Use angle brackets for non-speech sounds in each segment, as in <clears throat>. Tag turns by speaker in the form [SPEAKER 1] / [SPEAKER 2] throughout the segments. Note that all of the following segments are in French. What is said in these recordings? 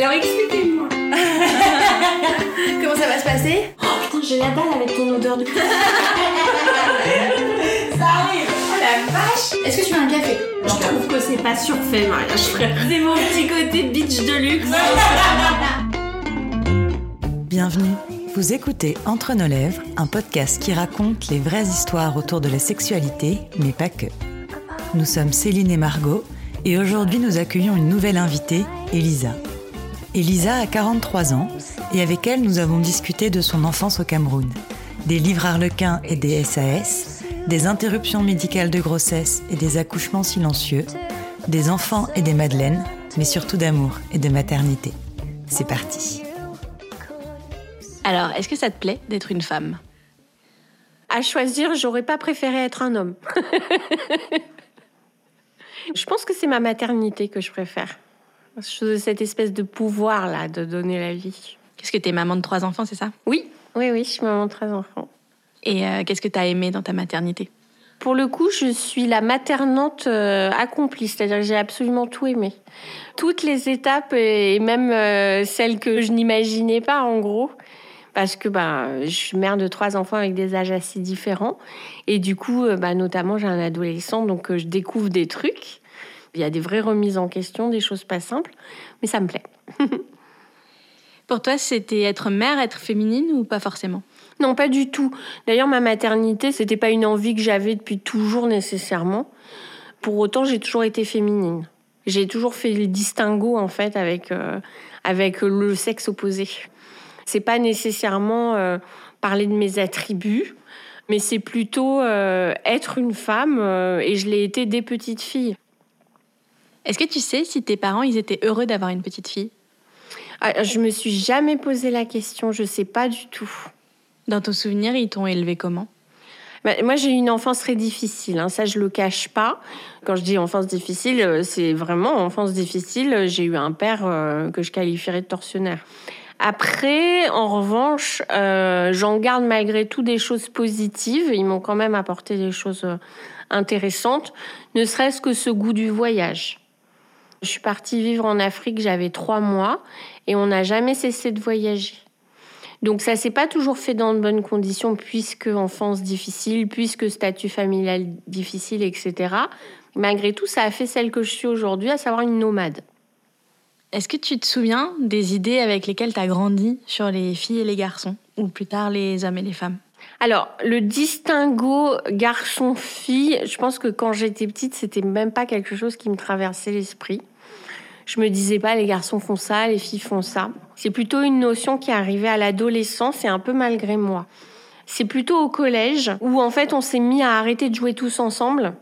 [SPEAKER 1] Alors expliquez-moi. <laughs> Comment ça va se passer Oh putain, j'ai la dalle avec ton odeur de. <laughs> ça arrive Oh la vache Est-ce que tu veux un café
[SPEAKER 2] Je trouve que c'est pas surfait, mariage frère.
[SPEAKER 1] C'est mon petit côté bitch de luxe. <laughs>
[SPEAKER 3] Bienvenue. Vous écoutez Entre nos lèvres, un podcast qui raconte les vraies histoires autour de la sexualité, mais pas que. Nous sommes Céline et Margot, et aujourd'hui nous accueillons une nouvelle invitée, Elisa. Elisa a 43 ans, et avec elle nous avons discuté de son enfance au Cameroun, des livres harlequins et des SAS, des interruptions médicales de grossesse et des accouchements silencieux, des enfants et des madeleines, mais surtout d'amour et de maternité. C'est parti.
[SPEAKER 4] Alors, est-ce que ça te plaît d'être une femme?
[SPEAKER 2] À choisir, j'aurais pas préféré être un homme. <laughs> je pense que c'est ma maternité que je préfère. Cette espèce de pouvoir là de donner la vie.
[SPEAKER 4] Qu'est-ce que t'es maman de trois enfants, c'est ça?
[SPEAKER 2] Oui, oui, oui, je suis maman de trois enfants.
[SPEAKER 4] Et euh, qu'est-ce que t'as aimé dans ta maternité?
[SPEAKER 2] Pour le coup, je suis la maternante euh, accomplie, c'est-à-dire que j'ai absolument tout aimé. Toutes les étapes et même euh, celles que je n'imaginais pas en gros parce que bah, je suis mère de trois enfants avec des âges assez différents. Et du coup, bah, notamment, j'ai un adolescent, donc je découvre des trucs. Il y a des vraies remises en question, des choses pas simples, mais ça me plaît. <laughs>
[SPEAKER 4] Pour toi, c'était être mère, être féminine ou pas forcément?
[SPEAKER 2] Non, pas du tout. D'ailleurs, ma maternité, c'était pas une envie que j'avais depuis toujours nécessairement. Pour autant, j'ai toujours été féminine. J'ai toujours fait le distinguo en fait avec euh, avec le sexe opposé. C'est pas nécessairement euh, parler de mes attributs, mais c'est plutôt euh, être une femme et je l'ai été dès petite fille.
[SPEAKER 4] Est-ce que tu sais si tes parents ils étaient heureux d'avoir une petite fille?
[SPEAKER 2] Ah, Je me suis jamais posé la question, je sais pas du tout.
[SPEAKER 4] Dans ton souvenir, ils t'ont élevé comment?
[SPEAKER 2] Bah, moi, j'ai eu une enfance très difficile, hein, ça je le cache pas. Quand je dis enfance difficile, c'est vraiment enfance difficile. J'ai eu un père que je qualifierais de tortionnaire. Après, en revanche, euh, j'en garde malgré tout des choses positives. Ils m'ont quand même apporté des choses euh, intéressantes, ne serait-ce que ce goût du voyage. Je suis partie vivre en Afrique, j'avais trois mois, et on n'a jamais cessé de voyager. Donc ça s'est pas toujours fait dans de bonnes conditions, puisque enfance difficile, puisque statut familial difficile, etc. Malgré tout, ça a fait celle que je suis aujourd'hui, à savoir une nomade.
[SPEAKER 4] Est-ce que tu te souviens des idées avec lesquelles tu as grandi sur les filles et les garçons, ou plus tard les hommes et les femmes?
[SPEAKER 2] Alors, le distinguo garçon-fille, je pense que quand j'étais petite, c'était même pas quelque chose qui me traversait l'esprit. Je me disais pas les garçons font ça, les filles font ça. C'est plutôt une notion qui est arrivée à l'adolescence et un peu malgré moi. C'est plutôt au collège où en fait on s'est mis à arrêter de jouer tous ensemble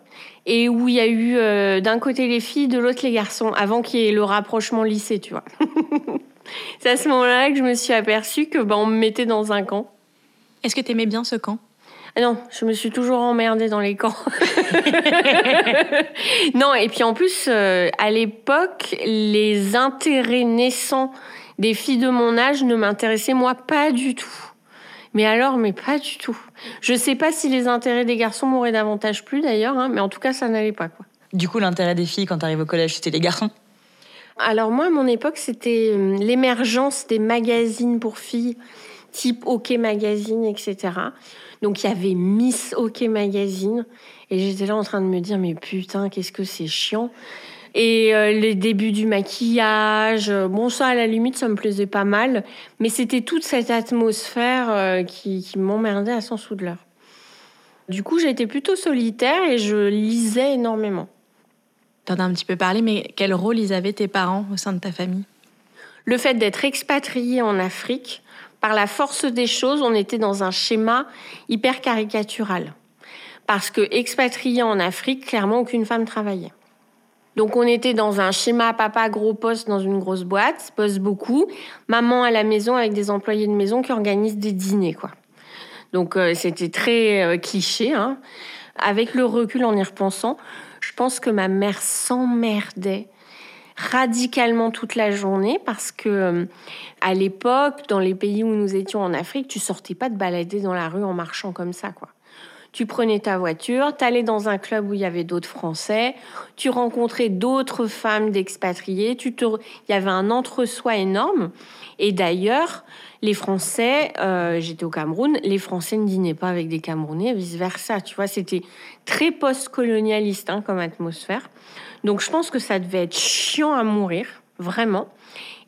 [SPEAKER 2] et où il y a eu euh, d'un côté les filles, de l'autre les garçons, avant qu'il y ait le rapprochement lycée, tu vois. <laughs> C'est à ce moment-là que je me suis aperçue que ben, on me mettait dans un camp.
[SPEAKER 4] Est-ce que tu aimais bien ce camp?
[SPEAKER 2] Ah non, je me suis toujours emmerdée dans les camps. <laughs> non, et puis en plus, euh, à l'époque, les intérêts naissants des filles de mon âge ne m'intéressaient moi pas du tout. Mais alors, mais pas du tout. Je sais pas si les intérêts des garçons m'auraient davantage plu d'ailleurs, hein, mais en tout cas, ça n'allait pas quoi.
[SPEAKER 4] Du coup, l'intérêt des filles quand tu arrives au collège, c'était les garçons?
[SPEAKER 2] Alors moi, à mon époque, c'était euh, l'émergence des magazines pour filles type OK Magazine, etc. Donc il y avait Miss OK Magazine et j'étais là en train de me dire mais putain qu'est-ce que c'est chiant. Et euh, les débuts du maquillage, euh, bon ça à la limite ça me plaisait pas mal, mais c'était toute cette atmosphère euh, qui, qui m'emmerdait à sens sous de l'heure. Du coup j'étais plutôt solitaire et je lisais énormément.
[SPEAKER 4] T'en as un petit peu parlé, mais quel rôle ils avaient tes parents au sein de ta famille?
[SPEAKER 2] Le fait d'être expatrié en Afrique, par la force des choses, on était dans un schéma hyper caricatural. Parce que expatrié en Afrique, clairement, aucune femme travaillait. Donc on était dans un schéma papa gros poste dans une grosse boîte, poste beaucoup, maman à la maison avec des employés de maison qui organisent des dîners quoi. Donc euh, c'était très euh, cliché. Hein. Avec le recul en y repensant, je pense que ma mère s'emmerdait radicalement toute la journée parce que euh, à l'époque, dans les pays où nous étions en Afrique, tu sortais pas de balader dans la rue en marchant comme ça, quoi. Tu prenais ta voiture, t'allais dans un club où il y avait d'autres Français, tu rencontrais d'autres femmes d'expatriés, tu te... il y avait un entre-soi énorme. Et d'ailleurs, les Français, euh, j'étais au Cameroun, les Français ne dînaient pas avec des Camerounais, vice-versa. Tu vois, c'était très post-colonialiste hein, comme atmosphère. Donc je pense que ça devait être chiant à mourir, vraiment.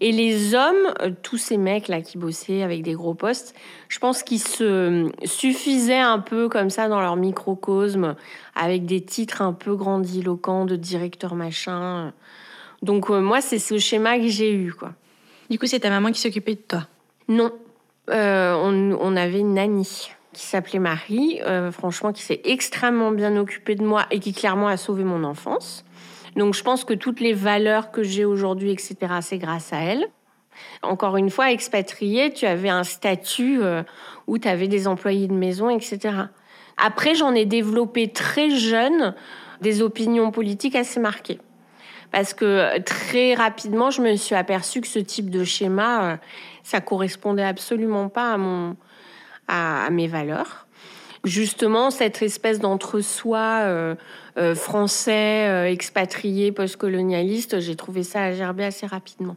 [SPEAKER 2] Et les hommes, euh, tous ces mecs-là qui bossaient avec des gros postes, je pense qu'ils se suffisaient un peu comme ça dans leur microcosme, avec des titres un peu grandiloquents de directeur machin. Donc euh, moi, c'est ce schéma que j'ai eu, quoi.
[SPEAKER 4] Du coup, c'est ta maman qui s'occupait de toi?
[SPEAKER 2] Non. Euh, on, avait une nanny qui s'appelait Marie, franchement, qui s'est extrêmement bien occupée de moi et qui clairement a sauvé mon enfance. Donc je pense que toutes les valeurs que j'ai aujourd'hui, etc., c'est grâce à elle. Encore une fois, expatriée, tu avais un statut euh, où tu avais des employés de maison, etc. Après, j'en ai développé très jeune des opinions politiques assez marquées. Parce que très rapidement, je me suis aperçue que ce type de schéma, euh, ça correspondait absolument pas à, mon, à mes valeurs justement cette espèce d'entre-soi euh, euh, français, euh, expatrié, post-colonialiste, j'ai trouvé ça à gerber assez rapidement.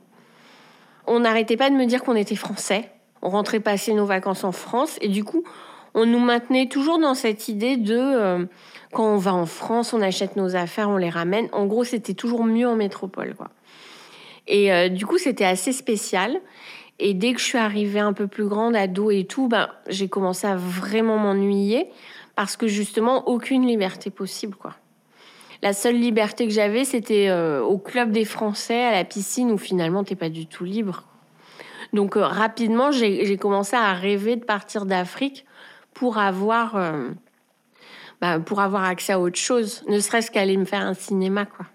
[SPEAKER 2] On n'arrêtait pas de me dire qu'on était français. On rentrait passer nos vacances en France et du coup, on nous maintenait toujours dans cette idée de quand on va en France, on achète nos affaires, on les ramène. En gros, c'était toujours mieux en métropole, quoi. Et du coup, c'était assez spécial. Et dès que je suis arrivée un peu plus grande, ado et tout, ben, j'ai commencé à vraiment m'ennuyer parce que justement, aucune liberté possible, quoi. La seule liberté que j'avais, c'était euh, au club des Français, à la piscine, où finalement, t'es pas du tout libre. Donc euh, rapidement, j'ai commencé à rêver de partir d'Afrique pour avoir, euh, ben, pour avoir accès à autre chose, ne serait-ce qu'aller me faire un cinéma, quoi.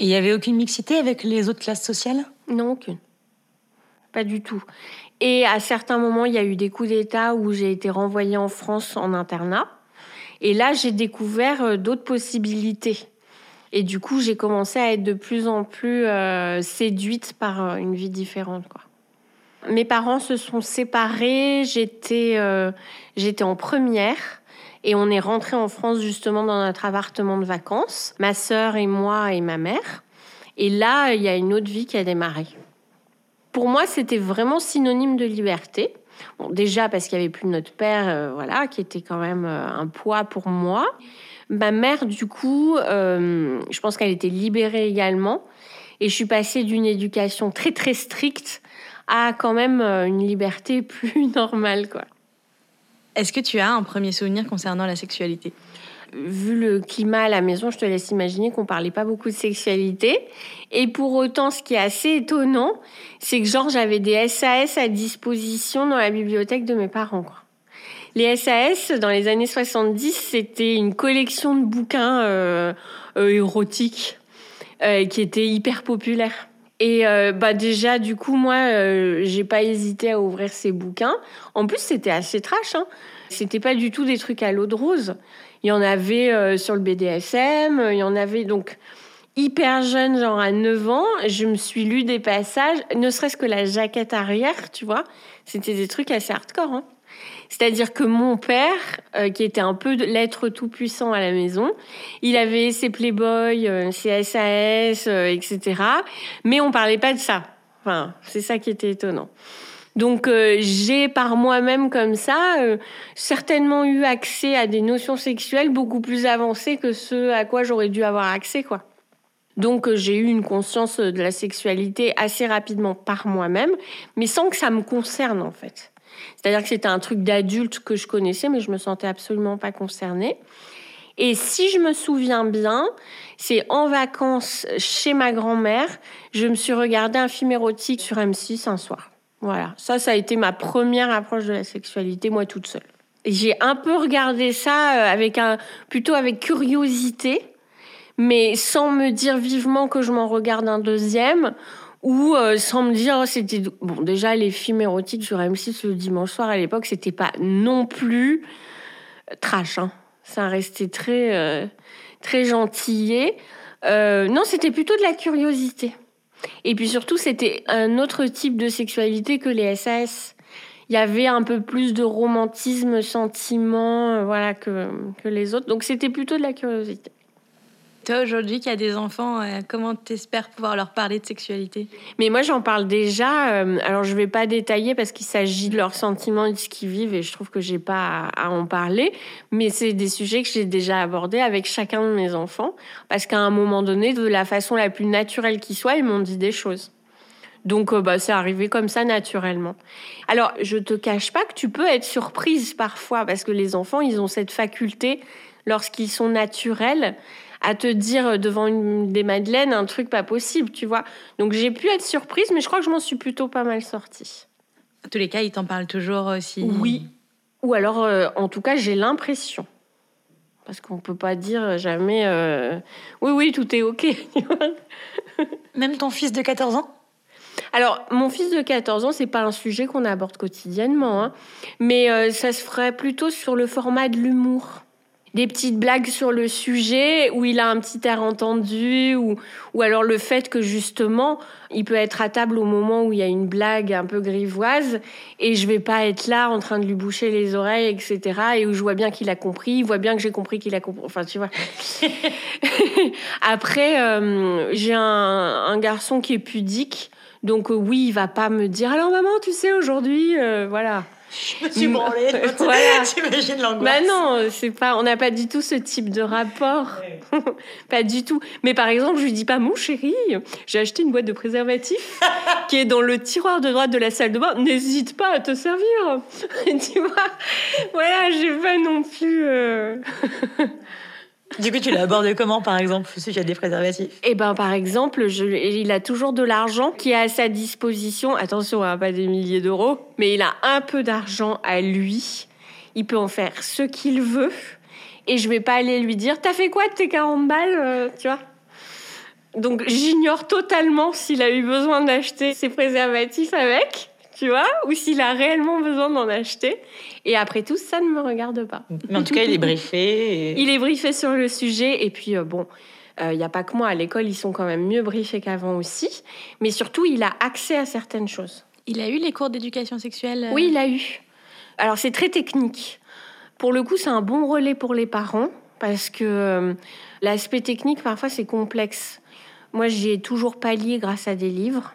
[SPEAKER 3] Et il y avait aucune mixité avec les autres classes sociales?
[SPEAKER 2] Non, aucune pas du tout. Et à certains moments, il y a eu des coups d'État où j'ai été renvoyée en France en internat. Et là, j'ai découvert euh, d'autres possibilités. Et du coup, j'ai commencé à être de plus en plus euh, séduite par euh, une vie différente. Mes parents se sont séparés, j'étais, j'étais en première et on est rentré en France justement dans notre appartement de vacances, ma sœur et moi et ma mère. Et là, il y a une autre vie qui a démarré pour moi, c'était vraiment synonyme de liberté. Bon, déjà parce qu'il y avait plus notre père, euh, voilà, qui était quand même euh, un poids pour moi. Ma mère, du coup, euh, je pense qu'elle était libérée également. Et je suis passée d'une éducation très très stricte à quand même une liberté <laughs> plus normale, quoi.
[SPEAKER 4] Est-ce que tu as un premier souvenir concernant la sexualité?
[SPEAKER 2] Vu le climat à la maison, je te laisse imaginer qu'on parlait pas beaucoup de sexualité. Et pour autant, ce qui est assez étonnant, c'est que genre j'avais des SAS à disposition dans la bibliothèque de mes parents. Les SAS, dans les années 70, c'était une collection de bouquins euh, euh, érotiques euh, qui était hyper populaire. Et bah déjà, du coup, moi, j'ai pas hésité à ouvrir ces bouquins. En plus, c'était assez trash. Hein. C'était pas du tout des trucs à l'eau de rose. Il y en avait euh, sur le BDSM, il y en avait donc hyper jeune, genre à 9 ans, je me suis lu des passages, ne serait-ce que la jaquette arrière, tu vois, c'était des trucs assez hardcore. Hein. C'est-à-dire que mon père, euh, qui était un peu l'être tout-puissant à la maison, il avait ses Playboy, euh, ses SAS, etc. Mais on parlait pas de ça. Enfin, c'est ça qui était étonnant. Donc euh, j'ai par moi-même comme ça euh, certainement eu accès à des notions sexuelles beaucoup plus avancées que ce à quoi j'aurais dû avoir accès quoi. Donc euh, j'ai eu une conscience de la sexualité assez rapidement par moi-même, mais sans que ça me concerne en fait. C'est-à-dire que c'était un truc d'adulte que je connaissais, mais je me sentais absolument pas concernée. Et si je me souviens bien, c'est en vacances chez ma grand-mère, je me suis regardé un film érotique sur M6 un soir. Voilà, ça, ça a été ma première approche de la sexualité, moi toute seule. J'ai un peu regardé ça euh, avec un, plutôt avec curiosité, mais sans me dire vivement que je m'en regarde un deuxième, ou euh, sans me dire, oh, c'était bon. Déjà, les films érotiques sur M6 le dimanche soir à l'époque, c'était pas non plus euh, trash. Hein. Ça restait très très gentillé. non, c'était plutôt de la curiosité. Et puis surtout, c'était un autre type de sexualité que les SAS. il y avait un peu plus de romantisme, sentiment, euh, voilà, que, que les autres. Donc c'était plutôt de la curiosité.
[SPEAKER 4] Toi, aujourd'hui, qui as des enfants, euh, comment t'espères pouvoir leur parler de sexualité?
[SPEAKER 2] Mais moi, j'en parle déjà. euh, alors, je vais pas détailler parce qu'il s'agit de leurs sentiments et de ce qu'ils vivent et je trouve que j'ai pas à, en parler. Mais c'est des sujets que j'ai déjà abordés avec chacun de mes enfants parce qu'à un moment donné, de la façon la plus naturelle qui soit, ils m'ont dit des choses. Donc, euh, bah, c'est arrivé comme ça naturellement. Alors, je te cache pas que tu peux être surprise parfois parce que les enfants, ils ont cette faculté, lorsqu'ils sont naturels, à te dire devant une, des madeleines un truc pas possible, tu vois. Donc, j'ai pu être surprise, mais je crois que je m'en suis plutôt pas mal sortie.
[SPEAKER 4] En tous les cas, ils t'en parlent toujours aussi.
[SPEAKER 2] Oui. Ou alors, euh, en tout cas, j'ai l'impression. Parce qu'on peut pas dire jamais euh, oui, oui, tout est OK. <laughs>
[SPEAKER 3] Même ton fils de 14 ans?
[SPEAKER 2] Alors, mon fils de 14 ans, c'est pas un sujet qu'on aborde quotidiennement, hein, mais euh, ça se ferait plutôt sur le format de l'humour. Des petites blagues sur le sujet où il a un petit air entendu, ou, ou alors le fait que justement, il peut être à table au moment où il y a une blague un peu grivoise et je vais pas être là en train de lui boucher les oreilles, etc. Et où je vois bien qu'il a compris, il voit bien que j'ai compris qu'il a compris. Enfin, tu vois. <laughs> Après, euh, j'ai un, un garçon qui est pudique. Donc euh, oui, il va pas me dire alors maman, tu sais aujourd'hui, euh, voilà.
[SPEAKER 3] Je me suis branlée. <laughs>
[SPEAKER 2] Voilà.
[SPEAKER 3] T'imagines l'angoisse
[SPEAKER 2] Bah non, c'est pas, on n'a pas du tout ce type de rapport, <laughs> pas du tout. Mais par exemple, je lui dis pas mon chéri, j'ai acheté une boîte de préservatifs <laughs> qui est dans le tiroir de droite de la salle de bain. N'hésite pas à te servir. tu vois, voilà, j'ai pas non plus. euh,
[SPEAKER 3] Du coup, tu l'as abordé comment, par exemple, tu as des préservatifs?
[SPEAKER 2] Eh ben, par exemple, il a toujours de l'argent qui est à sa disposition. Attention, hein, pas des milliers d'euros, mais il a un peu d'argent à lui. Il peut en faire ce qu'il veut. Et je vais pas aller lui dire T'as fait quoi de tes 40 balles euh, Tu vois? Donc, j'ignore totalement s'il a eu besoin d'acheter ses préservatifs avec, tu vois, ou s'il a réellement besoin d'en acheter. Et après tout, ça ne me regarde pas.
[SPEAKER 3] Mais en tout cas, il est briefé. et-
[SPEAKER 2] Il est briefé sur le sujet et puis euh, bon, il n'y a pas que moi à l'école, ils sont quand même mieux briefés qu'avant aussi, mais surtout il a accès à certaines choses.
[SPEAKER 4] Il a eu les cours d'éducation sexuelle euh,
[SPEAKER 2] Oui, il a eu. Alors c'est très technique. Pour le coup, c'est un bon relais pour les parents parce que euh, l'aspect technique parfois c'est complexe. Moi, j'y ai toujours pallié grâce à des livres,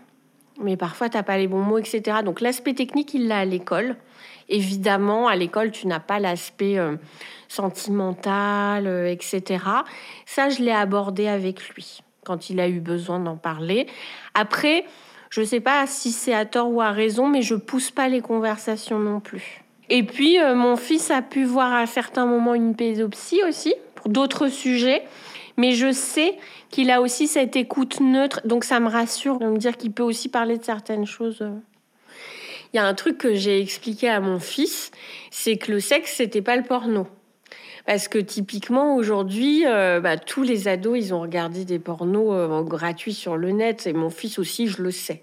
[SPEAKER 2] mais parfois t'as pas les bons mots, etc. Donc l'aspect technique, il l'a à l'école. Évidemment, à l'école, tu n'as pas l'aspect euh, sentimental, euh, etc. Ça, je l'ai abordé avec lui quand il a eu besoin d'en parler. Après, je ne sais pas si c'est à tort ou à raison, mais je pousse pas les conversations non plus. Et puis, euh, mon fils a pu voir à certains moments une pédopsie aussi, pour d'autres sujets. Mais je sais qu'il a aussi cette écoute neutre, donc ça me rassure de me dire qu'il peut aussi parler de certaines choses. Il y a un truc que j'ai expliqué à mon fils, c'est que le sexe, c'était pas le porno. Parce que typiquement aujourd'hui, euh, bah, tous les ados, ils ont regardé des pornos euh, gratuits sur le net, et mon fils aussi, je le sais.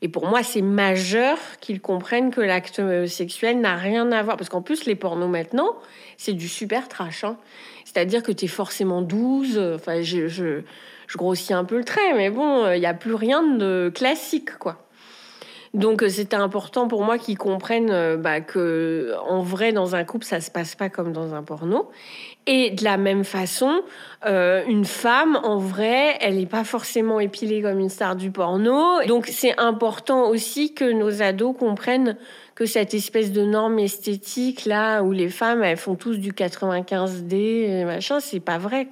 [SPEAKER 2] Et pour moi, c'est majeur qu'ils comprennent que l'acte euh, sexuel n'a rien à voir. Parce qu'en plus, les pornos maintenant, c'est du super trash. hein. C'est-à-dire que tu es forcément 12. euh, Enfin, je, grossis un peu le trait, mais bon, il n'y a plus rien de classique, quoi. Donc euh, c'était important pour moi qu'ils comprennent euh, bah, que en vrai dans un couple ça se passe pas comme dans un porno. Et de la même façon, euh, une femme en vrai, elle n'est pas forcément épilée comme une star du porno. Donc c'est important aussi que nos ados comprennent que cette espèce de norme esthétique là où les femmes elles font tous du 95D et machin, c'est pas vrai.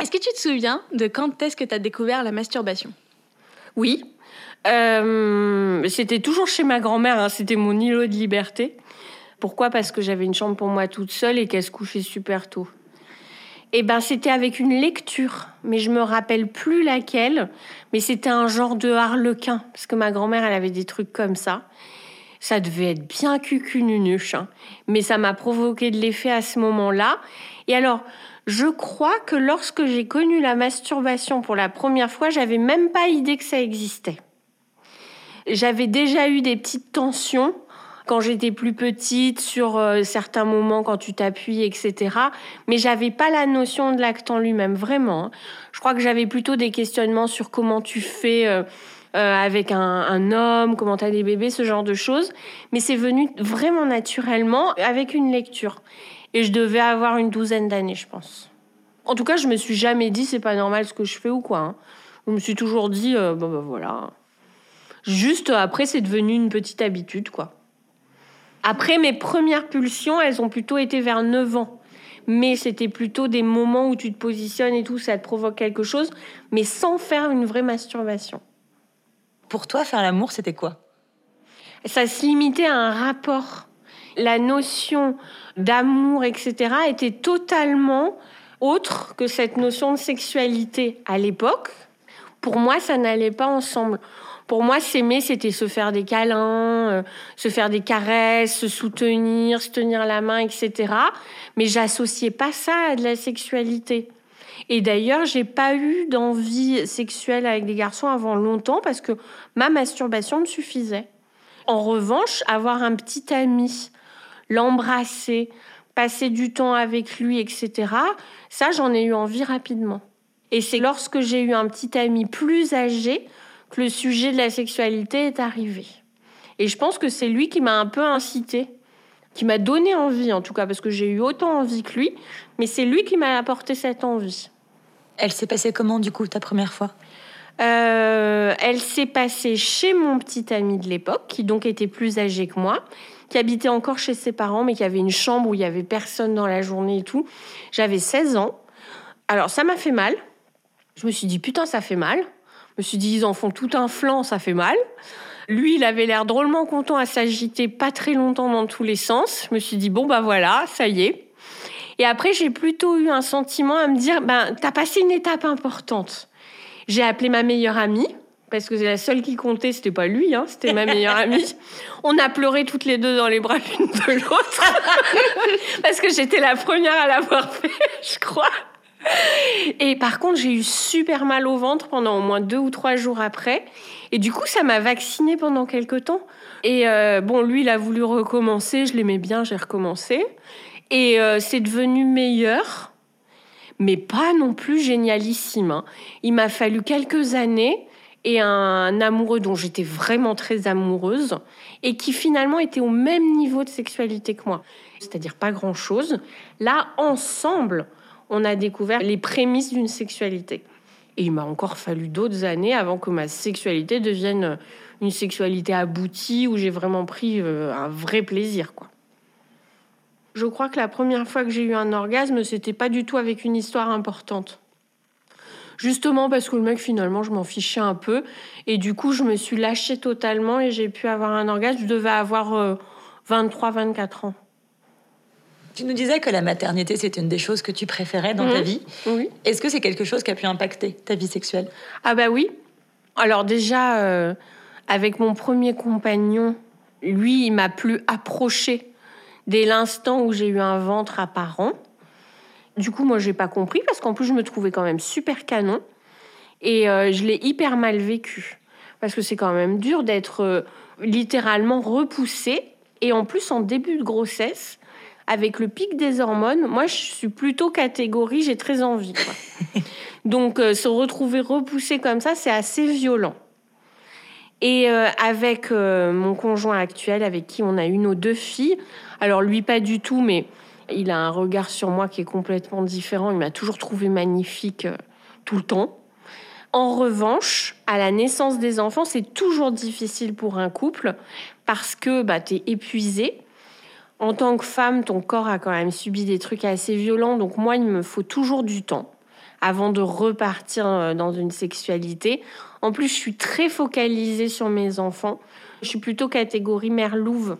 [SPEAKER 4] Est-ce que tu te souviens de quand est-ce que tu as découvert la masturbation?
[SPEAKER 2] Oui. Euh, c'était toujours chez ma grand-mère, hein, c'était mon îlot de liberté. Pourquoi? Parce que j'avais une chambre pour moi toute seule et qu'elle se couchait super tôt. Eh ben, c'était avec une lecture, mais je me rappelle plus laquelle. Mais c'était un genre de harlequin, parce que ma grand-mère, elle avait des trucs comme ça. Ça devait être bien cucununuche, hein. mais ça m'a provoqué de l'effet à ce moment-là. Et alors, je crois que lorsque j'ai connu la masturbation pour la première fois, j'avais même pas idée que ça existait. J'avais déjà eu des petites tensions quand j'étais plus petite sur euh, certains moments quand tu t'appuies, etc. Mais j'avais pas la notion de l'acte en lui-même, vraiment. hein. Je crois que j'avais plutôt des questionnements sur comment tu fais euh, avec un, homme, comment t'as des bébés, ce genre de choses. Mais c'est venu vraiment naturellement avec une lecture. Et je devais avoir une douzaine d'années, je pense. En tout cas, je me suis jamais dit c'est pas normal ce que je fais ou quoi. hein. Je me suis toujours dit euh, bon bah voilà. Juste après, c'est devenu une petite habitude quoi. Après, mes premières pulsions, elles ont plutôt été vers 9 ans. Mais c'était plutôt des moments où tu te positionnes et tout, ça te provoque quelque chose, mais sans faire une vraie masturbation.
[SPEAKER 3] Pour toi, faire l'amour, c'était quoi?
[SPEAKER 2] Ça se limitait à un rapport. La notion d'amour, etc., était totalement autre que cette notion de sexualité à l'époque. Pour moi, ça n'allait pas ensemble. Pour moi, s'aimer, c'était se faire des câlins, euh, se faire des caresses, se soutenir, se tenir la main, etc. Mais j'associais pas ça à de la sexualité. Et d'ailleurs, j'ai pas eu d'envie sexuelle avec des garçons avant longtemps parce que ma masturbation me suffisait. En revanche, avoir un petit ami, l'embrasser, passer du temps avec lui, etc., ça, j'en ai eu envie rapidement. Et c'est lorsque j'ai eu un petit ami plus âgé que le sujet de la sexualité est arrivé. Et je pense que c'est lui qui m'a un peu incité, qui m'a donné envie en tout cas, parce que j'ai eu autant envie que lui, mais c'est lui qui m'a apporté cette envie.
[SPEAKER 3] Elle s'est passée comment, du coup, ta première fois?
[SPEAKER 2] Euh, elle s'est passée chez mon petit ami de l'époque, qui donc était plus âgé que moi, qui habitait encore chez ses parents, mais qui avait une chambre où il y avait personne dans la journée et tout. J'avais 16 ans. Alors ça m'a fait mal. Je me suis dit putain ça fait mal. Je me suis dit ils en font tout un flanc, ça fait mal. Lui, il avait l'air drôlement content à s'agiter pas très longtemps dans tous les sens. Je me suis dit bon bah voilà, ça y est. Et après j'ai plutôt eu un sentiment à me dire ben t'as passé une étape importante. J'ai appelé ma meilleure amie parce que c'est la seule qui comptait, c'était pas lui, hein, c'était ma meilleure <laughs> amie. On a pleuré toutes les deux dans les bras l'une de l'autre <laughs> parce que j'étais la première à l'avoir fait, <laughs> je crois. Et par contre, j'ai eu super mal au ventre pendant au moins deux ou trois jours après. Et du coup, ça m'a vaccinée pendant quelques temps. Et euh, bon, lui, il a voulu recommencer. Je l'aimais bien, j'ai recommencé. Et euh, c'est devenu meilleur, mais pas non plus génialissime. hein. Il m'a fallu quelques années et un amoureux dont j'étais vraiment très amoureuse et qui finalement était au même niveau de sexualité que moi. C'est-à-dire pas grand-chose. Là, ensemble, on a découvert les prémices d'une sexualité. Et il m'a encore fallu d'autres années avant que ma sexualité devienne une sexualité aboutie où j'ai vraiment pris euh, un vrai plaisir, quoi. Je crois que la première fois que j'ai eu un orgasme, c'était pas du tout avec une histoire importante. Justement parce que le mec, finalement, je m'en fichais un peu. Et du coup, je me suis lâchée totalement et j'ai pu avoir un orgasme. Je devais avoir euh, 23-24 ans.
[SPEAKER 3] Tu nous disais que la maternité, c'était une des choses que tu préférais dans ta
[SPEAKER 2] Mhm.
[SPEAKER 3] vie.
[SPEAKER 2] Oui.
[SPEAKER 3] Est-ce que c'est quelque chose qui a pu impacter ta vie sexuelle?
[SPEAKER 2] Ah bah oui. Alors déjà, euh, avec mon premier compagnon, lui, il m'a plus approché dès l'instant où j'ai eu un ventre apparent. Du coup, moi, j'ai pas compris parce qu'en plus, je me trouvais quand même super canon et euh, je l'ai hyper mal vécu parce que c'est quand même dur d'être euh, littéralement repoussé et en plus en début de grossesse avec le pic des hormones. Moi, je suis plutôt catégorie, j'ai très envie. quoi. <laughs> Donc, euh, se retrouver repoussé comme ça, c'est assez violent. Et euh, avec euh, mon conjoint actuel, avec qui on a eu nos deux filles, alors lui pas du tout, mais il a un regard sur moi qui est complètement différent. Il m'a toujours trouvé magnifique euh, tout le temps. En revanche, à la naissance des enfants, c'est toujours difficile pour un couple parce que bah, tu es épuisé. En tant que femme, ton corps a quand même subi des trucs assez violents. Donc moi, il me faut toujours du temps avant de repartir dans une sexualité. En plus, je suis très focalisée sur mes enfants. Je suis plutôt catégorie mère louve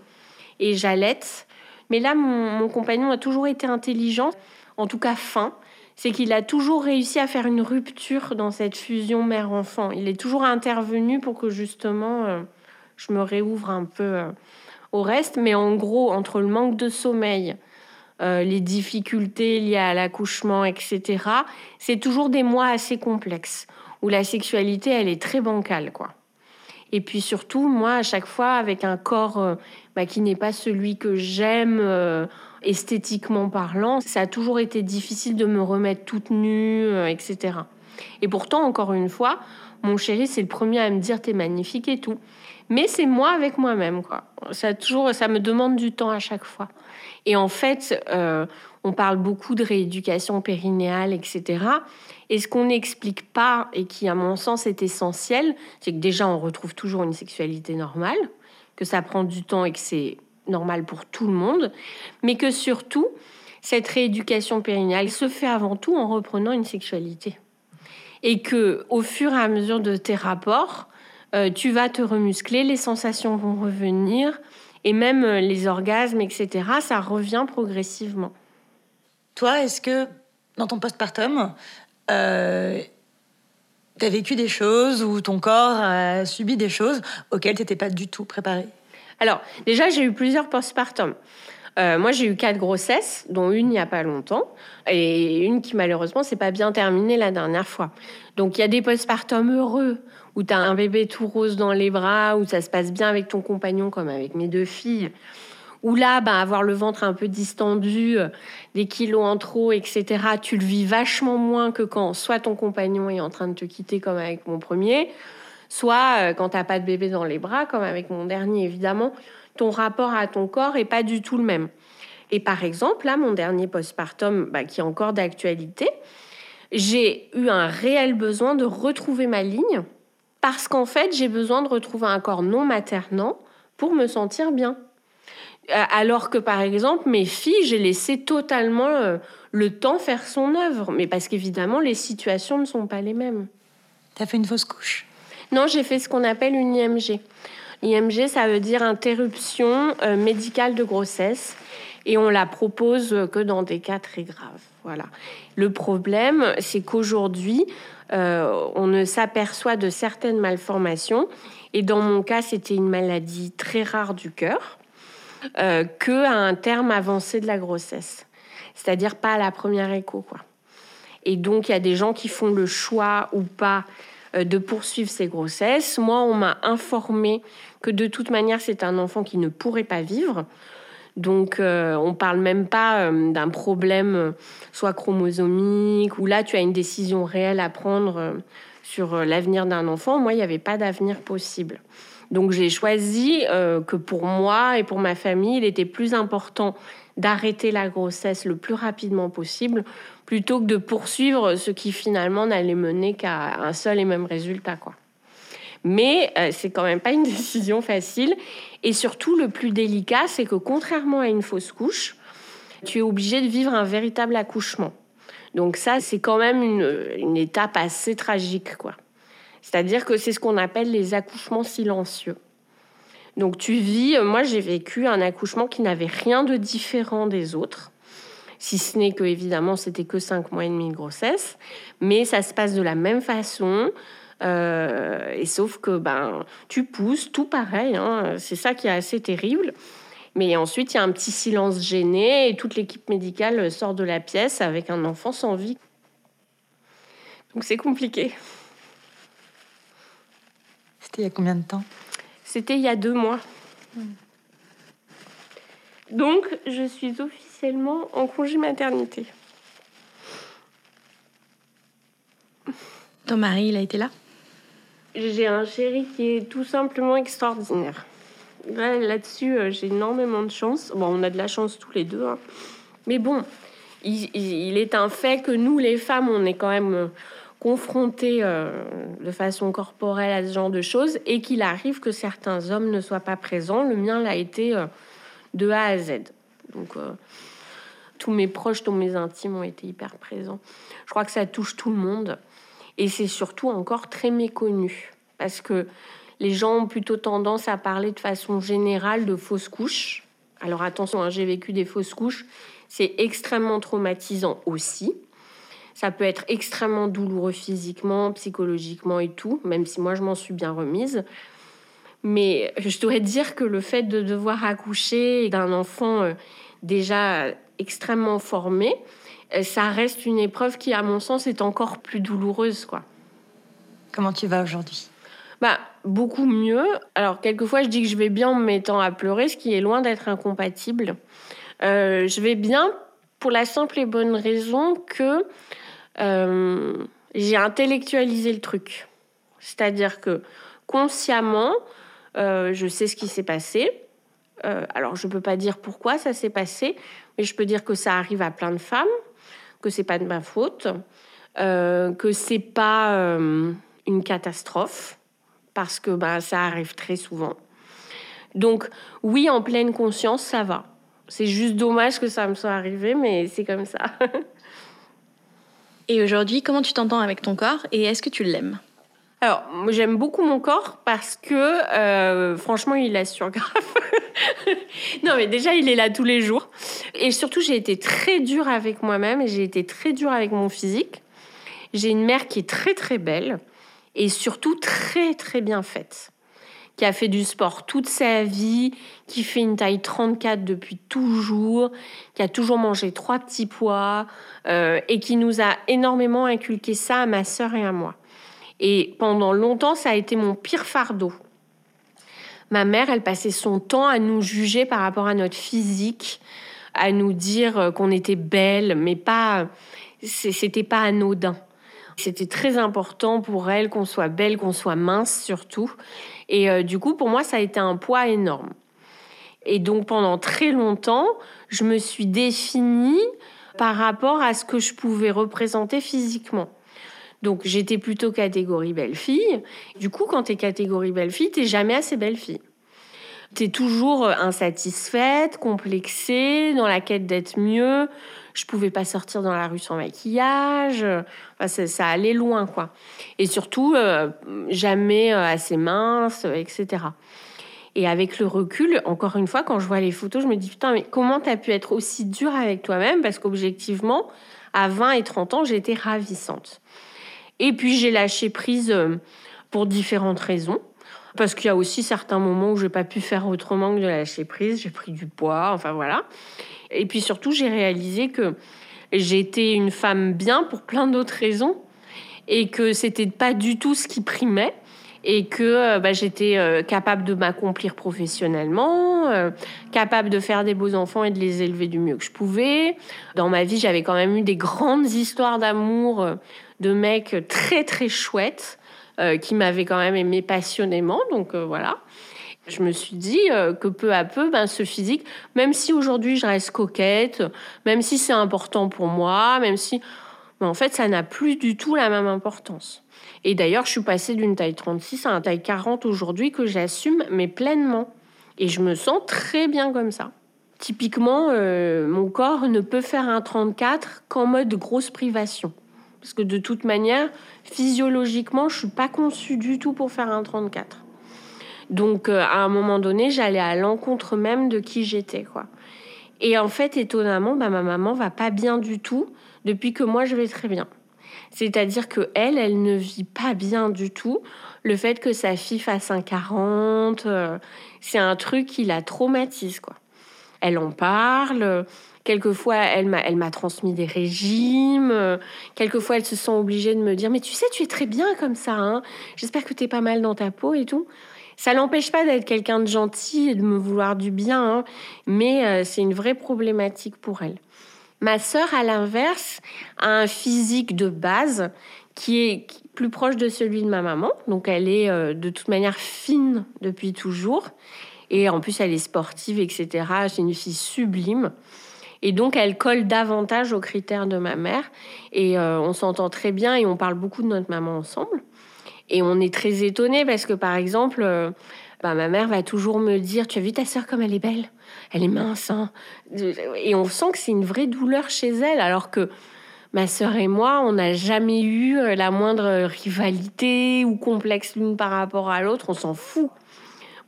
[SPEAKER 2] et j'allaite. Mais là, mon, compagnon a toujours été intelligent, en tout cas fin. C'est qu'il a toujours réussi à faire une rupture dans cette fusion mère-enfant. Il est toujours intervenu pour que justement euh, je me réouvre un peu euh, au reste. Mais en gros, entre le manque de sommeil, euh, les difficultés liées à l'accouchement, etc., c'est toujours des mois assez complexes où la sexualité, elle est très bancale, quoi. Et puis surtout, moi, à chaque fois, avec un corps euh, bah, qui n'est pas celui que j'aime euh, esthétiquement parlant, ça a toujours été difficile de me remettre toute nue, euh, etc. Et pourtant, encore une fois, mon chéri, c'est le premier à me dire t'es magnifique et tout. Mais c'est moi avec moi-même, quoi. Ça toujours, ça me demande du temps à chaque fois. Et en fait, on parle beaucoup de rééducation périnéale, etc. Et ce qu'on n'explique pas et qui, à mon sens, est essentiel, c'est que déjà, on retrouve toujours une sexualité normale, que ça prend du temps et que c'est normal pour tout le monde, mais que surtout, cette rééducation périnéale se fait avant tout en reprenant une sexualité. Et que, au fur et à mesure de tes rapports, euh, tu vas te remuscler, les sensations vont revenir, et même euh, les orgasmes, etc., ça revient progressivement.
[SPEAKER 3] Toi, est-ce que dans ton postpartum, euh, tu as vécu des choses ou ton corps a subi des choses auxquelles tu n'étais pas du tout préparé
[SPEAKER 2] Alors, déjà, j'ai eu plusieurs postpartums. Euh, moi, j'ai eu quatre grossesses, dont une il n'y a pas longtemps, et une qui malheureusement s'est pas bien terminée la dernière fois. Donc, il y a des postpartums heureux où tu as un bébé tout rose dans les bras, où ça se passe bien avec ton compagnon, comme avec mes deux filles. Ou là, bah, avoir le ventre un peu distendu, euh, des kilos en trop, etc., tu le vis vachement moins que quand soit ton compagnon est en train de te quitter, comme avec mon premier, soit euh, quand t'as pas de bébé dans les bras, comme avec mon dernier, évidemment, ton rapport à ton corps est pas du tout le même. Et par exemple, là, mon dernier postpartum, bah, qui est encore d'actualité, j'ai eu un réel besoin de retrouver ma ligne parce qu'en fait, j'ai besoin de retrouver un corps non maternant pour me sentir bien. Euh, alors que par exemple, mes filles, j'ai laissé totalement euh, le temps faire son œuvre. Mais parce qu'évidemment, les situations ne sont pas les mêmes.
[SPEAKER 3] Tu as fait une fausse couche?
[SPEAKER 2] Non, j'ai fait ce qu'on appelle une IMG. IMG, ça veut dire interruption euh, médicale de grossesse. Et on la propose que dans des cas très graves. Voilà. Le problème, c'est qu'aujourd'hui, on ne s'aperçoit de certaines malformations. Et dans mon cas, c'était une maladie très rare du cœur euh, qu'à un terme avancé de la grossesse. C'est-à-dire pas à la première écho. Quoi. Et donc, il y a des gens qui font le choix ou pas euh, de poursuivre ces grossesses. Moi, on m'a informé que de toute manière, c'est un enfant qui ne pourrait pas vivre. Donc, euh, on parle même pas d'un problème soit chromosomique, ou là, tu as une décision réelle à prendre sur l'avenir d'un enfant. Moi, il n'y avait pas d'avenir possible. Donc j'ai choisi euh, que pour moi et pour ma famille, il était plus important d'arrêter la grossesse le plus rapidement possible plutôt que de poursuivre ce qui finalement n'allait mener qu'à un seul et même résultat. Quoi. Mais euh, c'est quand même pas une <laughs> décision facile. Et surtout, le plus délicat, c'est que contrairement à une fausse couche, tu es obligé de vivre un véritable accouchement. Donc ça, c'est quand même une, une étape assez tragique, quoi. C'est-à-dire que c'est ce qu'on appelle les accouchements silencieux. Donc tu vis, euh, moi j'ai vécu un accouchement qui n'avait rien de différent des autres, si ce n'est que évidemment c'était que 5 mois et demi de grossesse, mais ça se passe de la même façon. Euh, et sauf que ben tu pousses, tout pareil, hein, c'est ça qui est assez terrible. Mais ensuite, il y a un petit silence gêné et toute l'équipe médicale sort de la pièce avec un enfant sans vie. Donc c'est compliqué.
[SPEAKER 3] C'était il y a combien de temps
[SPEAKER 2] C'était il y a deux mois. Donc, je suis officiellement en congé maternité.
[SPEAKER 4] Ton mari, il a été là
[SPEAKER 2] J'ai un chéri qui est tout simplement extraordinaire. Là-dessus, euh, j'ai énormément de chance. Bon, on a de la chance tous les deux. Hein. Mais bon, il, est un fait que nous, les femmes, on est quand même euh, confronté euh, de façon corporelle à ce genre de choses et qu'il arrive que certains hommes ne soient pas présents. Le mien l'a été euh, de A à Z. Donc euh, tous mes proches, tous mes intimes ont été hyper présents. Je crois que ça touche tout le monde et c'est surtout encore très méconnu parce que les gens ont plutôt tendance à parler de façon générale de fausses couches. Alors attention, hein, j'ai vécu des fausses couches, c'est extrêmement traumatisant aussi. Ça peut être extrêmement douloureux physiquement, psychologiquement et tout, même si moi je m'en suis bien remise. Mais je dois dire que le fait de devoir accoucher d'un enfant euh, déjà extrêmement formé, euh, ça reste une épreuve qui, à mon sens, est encore plus douloureuse. quoi.
[SPEAKER 3] Comment tu vas aujourd'hui?
[SPEAKER 2] Bah, beaucoup mieux. Alors, quelquefois, je dis que je vais bien en me mettant à pleurer, ce qui est loin d'être incompatible. Euh, je vais bien pour la simple et bonne raison que euh, j'ai intellectualisé le truc. C'est-à-dire que consciemment, euh, je sais ce qui s'est passé. Euh, alors, je ne peux pas dire pourquoi ça s'est passé, mais je peux dire que ça arrive à plein de femmes, que c'est pas de ma faute, euh, que c'est pas une catastrophe, parce que bah, ça arrive très souvent. Donc, oui, en pleine conscience, ça va. C'est juste dommage que ça me soit arrivé, mais c'est comme ça. <laughs>
[SPEAKER 4] Et aujourd'hui, comment tu t'entends avec ton corps et est-ce que tu l'aimes?
[SPEAKER 2] Alors, j'aime beaucoup mon corps parce que, euh, franchement, il assure <laughs> grave. non, mais déjà, il est là tous les jours. Et surtout, j'ai été très dure avec moi-même et j'ai été très dure avec mon physique. J'ai une mère qui est très, très belle et surtout très, très bien faite qui a fait du sport toute sa vie, qui fait une taille 34 depuis toujours, qui a toujours mangé trois petits pois euh, et qui nous a énormément inculqué ça à ma sœur et à moi. Et pendant longtemps, ça a été mon pire fardeau. Ma mère, elle passait son temps à nous juger par rapport à notre physique, à nous dire euh, qu'on était belle, mais pas, c'était pas anodin. C'était très important pour elle qu'on soit belle, qu'on soit mince surtout. Et euh, du coup, pour moi, ça a été un poids énorme. Et donc, pendant très longtemps, je me suis définie par rapport à ce que je pouvais représenter physiquement. Donc, j'étais plutôt catégorie belle-fille. Du coup, quand tu es catégorie belle-fille, tu jamais assez belle-fille. Tu es toujours insatisfaite, complexée, dans la quête d'être mieux. Je pouvais pas sortir dans la rue sans maquillage. Enfin, ça, allait loin, quoi. Et surtout, euh, jamais euh, assez mince, etc. Et avec le recul, encore une fois, quand je vois les photos, je me dis putain, mais comment tu as pu être aussi dure avec toi-même? Parce qu'objectivement, à 20 et 30 ans, j'étais ravissante. Et puis j'ai lâché prise euh, pour différentes raisons. Parce qu'il y a aussi certains moments où je n'ai pas pu faire autrement que de lâcher prise. J'ai pris du poids, enfin voilà. Et puis surtout, j'ai réalisé que j'étais une femme bien pour plein d'autres raisons et que c'était pas du tout ce qui primait et que euh, bah, j'étais euh, capable de m'accomplir professionnellement, euh, capable de faire des beaux enfants et de les élever du mieux que je pouvais. Dans ma vie, j'avais quand même eu des grandes histoires d'amour de mecs très très chouettes qui m'avaient quand même aimé passionnément. Donc voilà je me suis dit euh, que peu à peu, ben, ce physique, même si aujourd'hui je reste coquette, même si c'est important pour moi, même si... Ben, en fait, ça n'a plus du tout la même importance. Et d'ailleurs, je suis passée d'une taille 36 à une taille 40 aujourd'hui que j'assume, mais pleinement. Et je me sens très bien comme ça. Typiquement, euh, mon corps ne peut faire un 34 qu'en mode grosse privation. Parce que de toute manière, physiologiquement, je suis pas conçue du tout pour faire un 34. Donc, euh, à un moment donné, j'allais à l'encontre même de qui j'étais, quoi. Et en fait, étonnamment, bah, ma maman va pas bien du tout depuis que moi je vais très bien. C'est-à-dire que elle, elle ne vit pas bien du tout le fait que sa fille fasse un 40. Euh, c'est un truc qui la traumatise, quoi. Elle en parle. Quelquefois, elle m'a, elle m'a transmis des régimes. Quelquefois, elle se sent obligée de me dire Mais tu sais, tu es très bien comme ça. Hein J'espère que tu es pas mal dans ta peau et tout. Ça l'empêche pas d'être quelqu'un de gentil et de me vouloir du bien, hein, mais euh, c'est une vraie problématique pour elle. Ma sœur, à l'inverse, a un physique de base qui est plus proche de celui de ma maman. Donc elle est euh, de toute manière fine depuis toujours. Et en plus, elle est sportive, etc. C'est une fille sublime. Et donc, elle colle davantage aux critères de ma mère. Et euh, on s'entend très bien et on parle beaucoup de notre maman ensemble. Et on est très étonné parce que, par exemple, euh, bah, ma mère va toujours me dire Tu as vu ta sœur comme elle est belle? Elle est mince. Hein et on sent que c'est une vraie douleur chez elle, alors que ma sœur et moi, on n'a jamais eu euh, la moindre rivalité ou complexe l'une par rapport à l'autre. On s'en fout.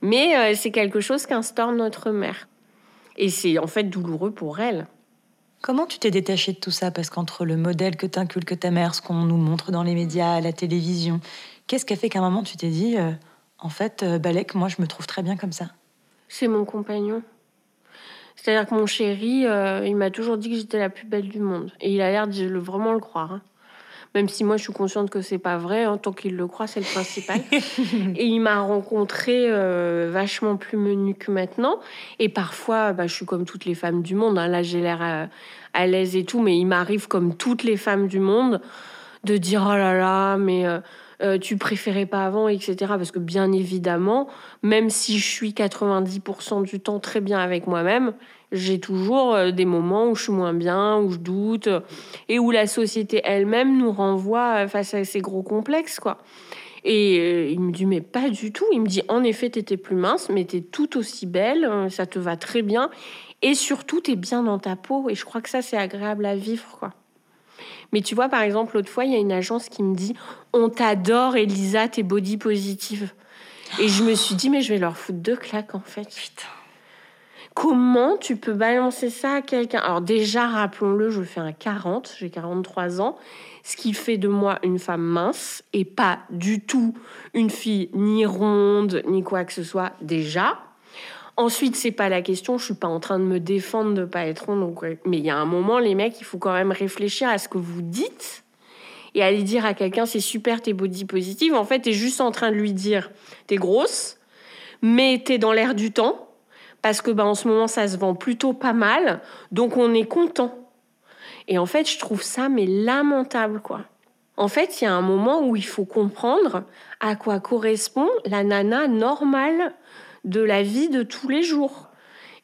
[SPEAKER 2] Mais c'est quelque chose qu'instaure notre mère. Et c'est en fait douloureux pour elle.
[SPEAKER 3] Comment tu t'es détachée de tout ça? Parce qu'entre le modèle que t'inculque ta mère, ce qu'on nous montre dans les médias, à la télévision, Qu'est-ce qui a fait qu'à un moment tu t'es dit, euh, en fait, euh, Balek, moi je me trouve très bien comme ça?
[SPEAKER 2] C'est mon compagnon. C'est-à-dire que mon chéri, euh, il m'a toujours dit que j'étais la plus belle du monde. Et il a l'air de vraiment le croire. Hein. Même si moi je suis consciente que c'est pas vrai, en hein, tant qu'il le croit, c'est le principal. <laughs> et il m'a rencontré vachement plus menu que maintenant. Et parfois, bah, je suis comme toutes les femmes du monde. Hein. Là, j'ai l'air à l'aise et tout, mais il m'arrive comme toutes les femmes du monde de dire oh là là, mais euh, tu préférais pas avant, etc. Parce que bien évidemment, même si je suis 90% du temps très bien avec moi-même, j'ai toujours euh, des moments où je suis moins bien, où je doute, et où la société elle-même nous renvoie face à ces gros complexes, quoi. Et il me dit, mais pas du tout. Il me dit, en effet, t'étais plus mince, mais t'es tout aussi belle, ça te va très bien. Et surtout, t'es bien dans ta peau. Et je crois que ça, c'est agréable à vivre, quoi. Mais tu vois, par exemple, l'autre fois, il y a une agence qui me dit On t'adore, Elisa, t'es body positive. Et je me suis dit Mais je vais leur foutre deux claques, en fait. Putain. Comment tu peux balancer ça à quelqu'un? Alors, déjà, rappelons-le, je fais un 40, j'ai 43 ans, ce qui fait de moi une femme mince et pas du tout une fille ni ronde, ni quoi que ce soit, déjà. Ensuite, c'est pas la question, je suis pas en train de me défendre de pas être ronde. Mais il y a un moment, les mecs, il faut quand même réfléchir à ce que vous dites et aller dire à quelqu'un c'est super, t'es body positive. En fait, t'es juste en train de lui dire t'es grosse, mais t'es dans l'air du temps parce que bah, en ce moment, ça se vend plutôt pas mal, donc on est content. Et en fait, je trouve ça mais lamentable, quoi. En fait, il y a un moment où il faut comprendre à quoi correspond la nana normale de la vie de tous les jours.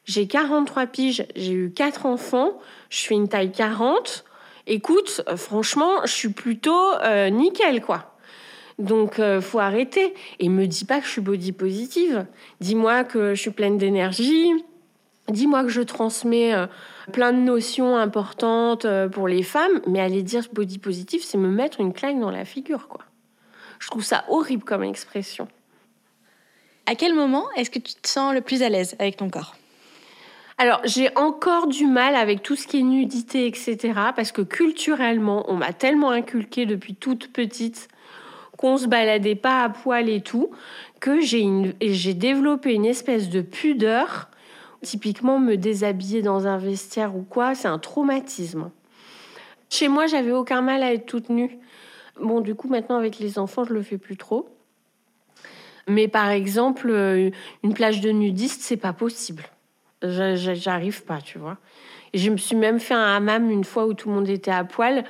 [SPEAKER 2] J'ai 43 piges, j'ai eu 4 enfants, je suis une taille 40. Écoute, franchement, je suis plutôt euh, nickel, quoi. Donc, euh, faut arrêter. Et me dis pas que je suis body positive. Dis-moi que je suis pleine d'énergie. Dis-moi que je transmets plein de notions importantes pour les femmes. Mais aller dire body positive, c'est me mettre une claque dans la figure, quoi. Je trouve ça horrible comme expression.
[SPEAKER 4] À quel moment est-ce que tu te sens le plus à l'aise avec ton corps?
[SPEAKER 2] Alors, j'ai encore du mal avec tout ce qui est nudité, etc. Parce que culturellement, on m'a tellement inculqué depuis toute petite qu'on se baladait pas à poil et tout, que j'ai développé une espèce de pudeur. Typiquement, me déshabiller dans un vestiaire ou quoi, c'est un traumatisme. Chez moi, j'avais aucun mal à être toute nue. Bon, du coup, maintenant, avec les enfants, je le fais plus trop. Mais par exemple, euh, une plage de nudistes, c'est pas possible. J'arrive pas, tu vois. Et je me suis même fait un hammam une fois où tout le monde était à poil.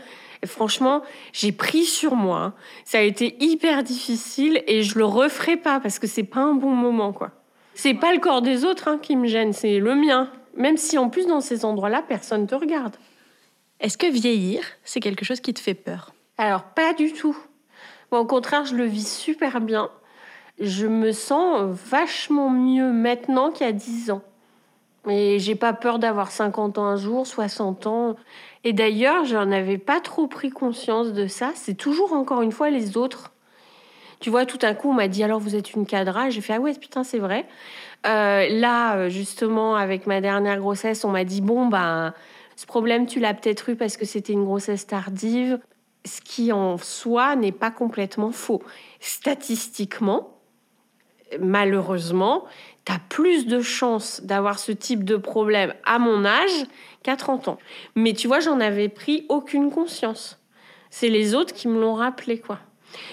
[SPEAKER 2] Et franchement, j'ai pris sur moi. Ça a été hyper difficile et je le referai pas parce que c'est pas un bon moment, quoi. C'est pas le corps des autres hein, qui me gêne, c'est le mien. Même si en plus dans ces endroits-là, personne te regarde.
[SPEAKER 4] Est-ce que vieillir, c'est quelque chose qui te fait peur?
[SPEAKER 2] Alors pas du tout. au contraire, je le vis super bien je me sens vachement mieux maintenant qu'il y a 10 ans. Et j'ai pas peur d'avoir 50 ans un jour, 60 ans. Et d'ailleurs, j'en avais pas trop pris conscience de ça. C'est toujours encore une fois les autres. Tu vois, tout à coup, on m'a dit alors vous êtes une cadra. J'ai fait ah ouais, putain, c'est vrai. Euh, là, justement, avec ma dernière grossesse, on m'a dit bon, ben, ce problème, tu l'as peut-être eu parce que c'était une grossesse tardive. Ce qui en soi n'est pas complètement faux. Statistiquement, malheureusement, tu as plus de chances d'avoir ce type de problème à mon âge qu'à 30 ans. Mais tu vois, j'en avais pris aucune conscience. C'est les autres qui me l'ont rappelé, quoi.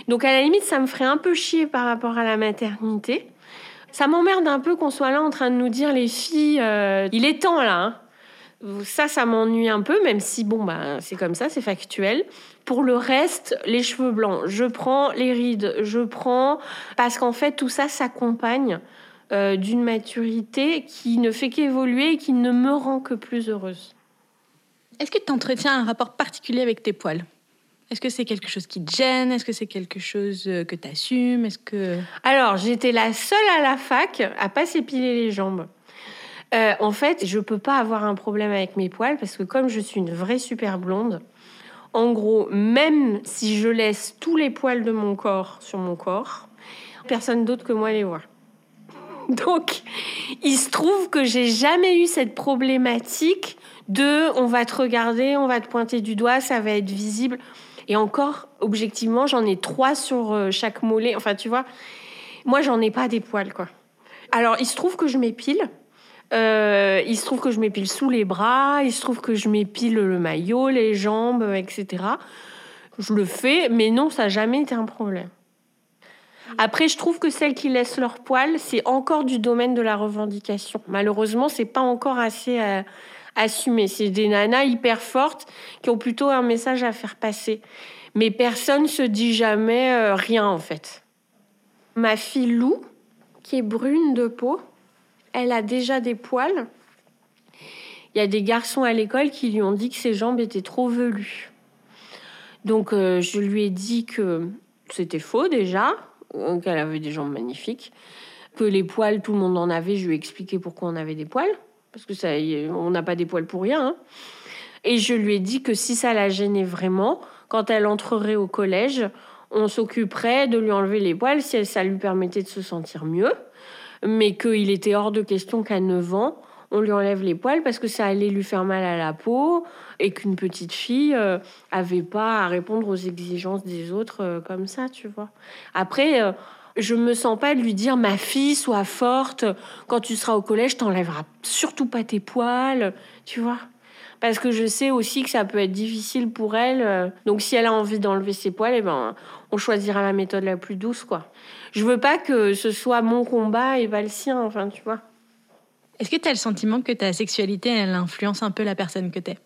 [SPEAKER 2] Donc à la limite, ça me ferait un peu chier par rapport à la maternité. Ça m'emmerde un peu qu'on soit là en train de nous dire les filles, euh, il est temps là. Hein. Ça, ça m'ennuie un peu, même si bon, bah, c'est comme ça, c'est factuel. Pour le reste, les cheveux blancs, je prends les rides, je prends parce qu'en fait tout ça s'accompagne euh, d'une maturité qui ne fait qu'évoluer et qui ne me rend que plus heureuse.
[SPEAKER 4] Est-ce que tu entretiens un rapport particulier avec tes poils? Est-ce que c'est quelque chose qui te gêne? Est-ce que c'est quelque chose euh, que tu assumes? Est-ce que
[SPEAKER 2] Alors, j'étais la seule à la fac à pas s'épiler les jambes. Euh, en fait, je peux pas avoir un problème avec mes poils parce que comme je suis une vraie super blonde, en gros, même si je laisse tous les poils de mon corps sur mon corps, personne d'autre que moi les voit. <laughs> Donc, il se trouve que j'ai jamais eu cette problématique de on va te regarder, on va te pointer du doigt, ça va être visible. Et encore, objectivement, j'en ai trois sur euh, chaque mollet. Enfin, tu vois, moi, j'en ai pas des poils, quoi. Alors, il se trouve que je m'épile. Euh, il se trouve que je m'épile sous les bras, il se trouve que je m'épile le maillot, les jambes, etc. Je le fais, mais non, ça n'a jamais été un problème. Après, je trouve que celles qui laissent leur poils, c'est encore du domaine de la revendication. Malheureusement, c'est pas encore assez euh, assumé. C'est des nanas hyper fortes qui ont plutôt un message à faire passer. Mais personne se dit jamais euh, rien en fait. Ma fille Lou, qui est brune de peau, elle a déjà des poils. Il y a des garçons à l'école qui lui ont dit que ses jambes étaient trop velues. Donc euh, je lui ai dit que c'était faux déjà, qu'elle avait des jambes magnifiques, que les poils, tout le monde en avait. Je lui ai expliqué pourquoi on avait des poils, parce que ça, on n'a pas des poils pour rien. hein. Et je lui ai dit que si ça la gênait vraiment, quand elle entrerait au collège, on s'occuperait de lui enlever les poils si ça lui permettait de se sentir mieux, mais qu'il était hors de question qu'à 9 ans, on lui enlève les poils parce que ça allait lui faire mal à la peau et qu'une petite fille euh, avait pas à répondre aux exigences des autres euh, comme ça, tu vois. Après, euh, je me sens pas de lui dire ma fille, sois forte, quand tu seras au collège, t'enlèveras surtout pas tes poils, tu vois. Parce que je sais aussi que ça peut être difficile pour elle. euh, Donc si elle a envie d'enlever ses poils, eh ben, on choisira la méthode la plus douce, quoi. Je veux pas que ce soit mon combat et pas le sien, enfin, tu vois.
[SPEAKER 4] Est-ce que tu as le sentiment que ta sexualité, elle influence un peu la personne que tu es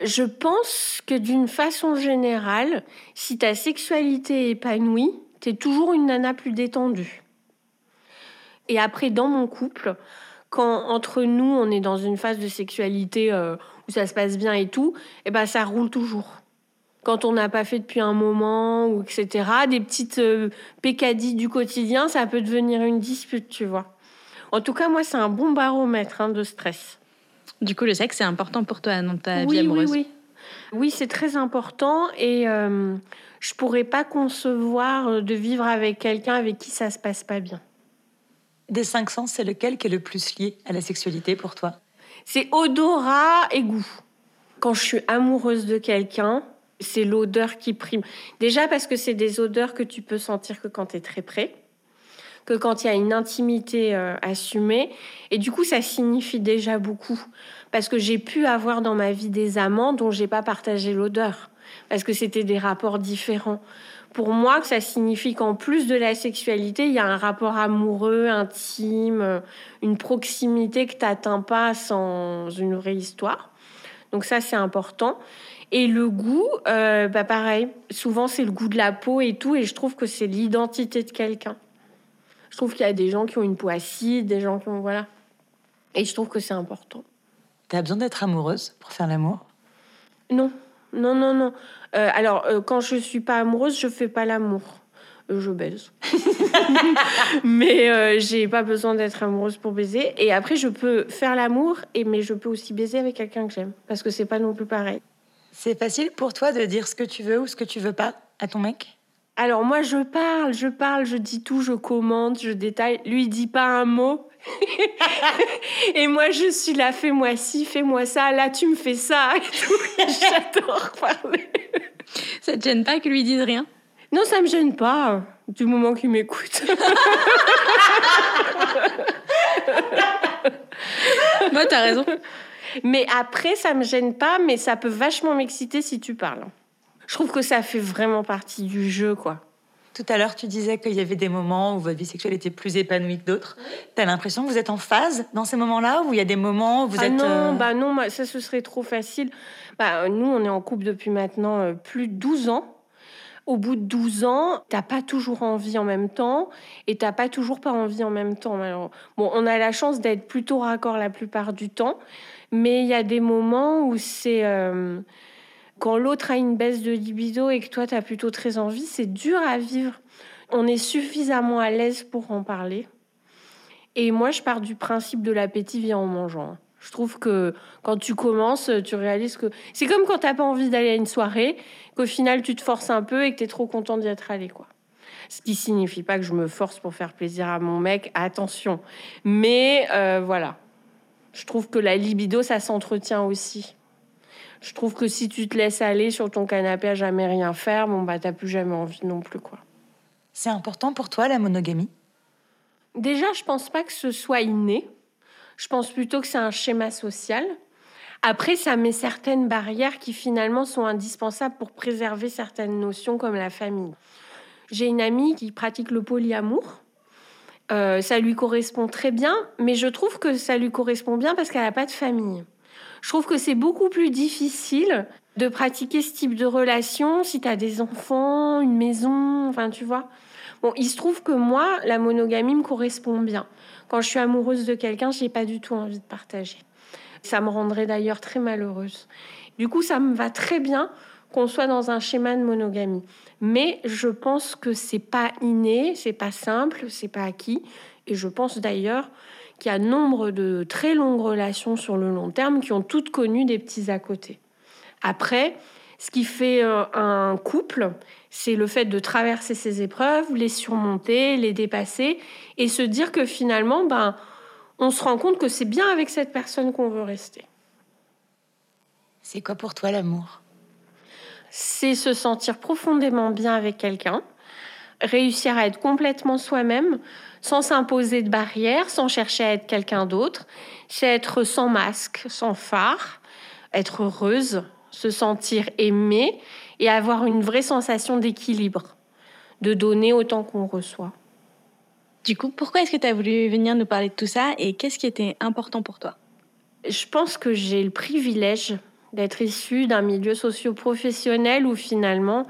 [SPEAKER 2] Je pense que d'une façon générale, si ta sexualité est épanouie, t'es toujours une nana plus détendue. Et après, dans mon couple, quand entre nous, on est dans une phase de sexualité euh, où ça se passe bien et tout, et ben ça roule toujours. Quand on n'a pas fait depuis un moment, ou etc., des petites euh, pécadilles du quotidien, ça peut devenir une dispute, tu vois. En tout cas, moi, c'est un bon baromètre hein, de stress.
[SPEAKER 4] Du coup, le sexe, c'est important pour toi dans ta vie
[SPEAKER 2] oui,
[SPEAKER 4] amoureuse.
[SPEAKER 2] Oui, oui. Oui, c'est très important et euh, je pourrais pas concevoir euh, de vivre avec quelqu'un avec qui ça se passe pas bien.
[SPEAKER 3] Des cinq sens, c'est lequel qui est le plus lié à la sexualité pour toi?
[SPEAKER 2] C'est odorat et goût. Quand je suis amoureuse de quelqu'un, c'est l'odeur qui prime. Déjà parce que c'est des odeurs que tu peux sentir que quand tu es très près, que quand il y a une intimité euh, assumée. Et du coup, ça signifie déjà beaucoup. Parce que j'ai pu avoir dans ma vie des amants dont j'ai pas partagé l'odeur. Parce que c'était des rapports différents. Pour moi, ça signifie qu'en plus de la sexualité, il y a un rapport amoureux, intime, une proximité que tu pas sans une vraie histoire. Donc ça, c'est important. Et le goût, euh, bah pareil, souvent c'est le goût de la peau et tout, et je trouve que c'est l'identité de quelqu'un. Je trouve qu'il y a des gens qui ont une peau acide, des gens qui ont... Voilà. Et je trouve que c'est important.
[SPEAKER 3] T'as besoin d'être amoureuse pour faire l'amour?
[SPEAKER 2] Non, non, non, non. Euh, alors, euh, quand je suis pas amoureuse, je fais pas l'amour. Euh, je baise. <laughs> mais j'ai pas besoin d'être amoureuse pour baiser. Et après, je peux faire l'amour, et mais je peux aussi baiser avec quelqu'un que j'aime. Parce que c'est pas non plus pareil.
[SPEAKER 3] C'est facile pour toi de dire ce que tu veux ou ce que tu veux pas à ton mec?
[SPEAKER 2] Alors moi, je parle, je parle, je dis tout, je commente, je détaille. Lui, il dit pas un mot. <laughs> et moi, je suis là, fais-moi ci, fais-moi ça. Là, tu me fais ça. <laughs> J'adore parler.
[SPEAKER 4] Ça te gêne pas que lui dise rien?
[SPEAKER 2] Non, ça me gêne pas, du moment qu'il m'écoute.
[SPEAKER 4] Moi, <laughs> t'as raison.
[SPEAKER 2] mais après, ça me gêne pas, mais ça peut vachement m'exciter si tu parles. Je trouve que ça fait vraiment partie du jeu, quoi.
[SPEAKER 3] Tout à l'heure, tu disais qu'il y avait des moments où votre vie sexuelle était plus épanouie que d'autres. T'as l'impression que vous êtes en phase dans ces moments-là Ou il y a des moments où vous
[SPEAKER 2] ah
[SPEAKER 3] êtes...
[SPEAKER 2] non,
[SPEAKER 3] euh,
[SPEAKER 2] bah non, ça ce serait trop facile. Bah, nous, on est en couple depuis maintenant euh, plus de 12 ans. Au bout de 12 ans, t'as pas toujours envie en même temps et t'as pas toujours pas envie en même temps. Alors, bon, on a la chance d'être plutôt raccord la plupart du temps, mais il y a des moments où c'est euh, quand l'autre a une baisse de libido et que toi t'as plutôt très envie, c'est dur à vivre. On est suffisamment à l'aise pour en parler. Et moi, je pars du principe de l'appétit vient en mangeant. Je trouve que quand tu commences, tu réalises que c'est comme quand t'as pas envie d'aller à une soirée, qu'au final tu te forces un peu et que t'es trop content d'y être allé, quoi. Ce qui signifie pas que je me force pour faire plaisir à mon mec, attention. Mais euh, voilà, je trouve que la libido, ça s'entretient aussi. Je trouve que si tu te laisses aller sur ton canapé à jamais rien faire, bon bah t'as plus jamais envie non plus, quoi.
[SPEAKER 3] C'est important pour toi, la monogamie?
[SPEAKER 2] Déjà, je pense pas que ce soit inné. Je pense plutôt que c'est un schéma social. Après, ça met certaines barrières qui finalement sont indispensables pour préserver certaines notions comme la famille. J'ai une amie qui pratique le polyamour. Euh, ça lui correspond très bien, mais je trouve que ça lui correspond bien parce qu'elle n'a pas de famille. Je trouve que c'est beaucoup plus difficile de pratiquer ce type de relation si tu as des enfants, une maison, enfin tu vois. Bon, il se trouve que moi, la monogamie me correspond bien. Quand je suis amoureuse de quelqu'un, j'ai pas du tout envie de partager. Ça me rendrait d'ailleurs très malheureuse. Du coup, ça me va très bien qu'on soit dans un schéma de monogamie. Mais je pense que c'est pas inné, c'est pas simple, c'est pas acquis. Et je pense d'ailleurs qu'il y a nombre de très longues relations sur le long terme qui ont toutes connu des petits à côté. Après, ce qui fait euh, un couple, c'est le fait de traverser ces épreuves, les surmonter, les dépasser et se dire que finalement, ben, on se rend compte que c'est bien avec cette personne qu'on veut rester.
[SPEAKER 3] C'est quoi pour toi l'amour?
[SPEAKER 2] C'est se sentir profondément bien avec quelqu'un, réussir à être complètement soi-même, sans s'imposer de barrières, sans chercher à être quelqu'un d'autre. C'est être sans masque, sans phare, être heureuse, se sentir aimée et avoir une vraie sensation d'équilibre, de donner autant qu'on reçoit.
[SPEAKER 4] Du coup, pourquoi est-ce que tu as voulu venir nous parler de tout ça et qu'est-ce qui était important pour toi?
[SPEAKER 2] Je pense que j'ai le privilège d'être issue d'un milieu socio-professionnel où finalement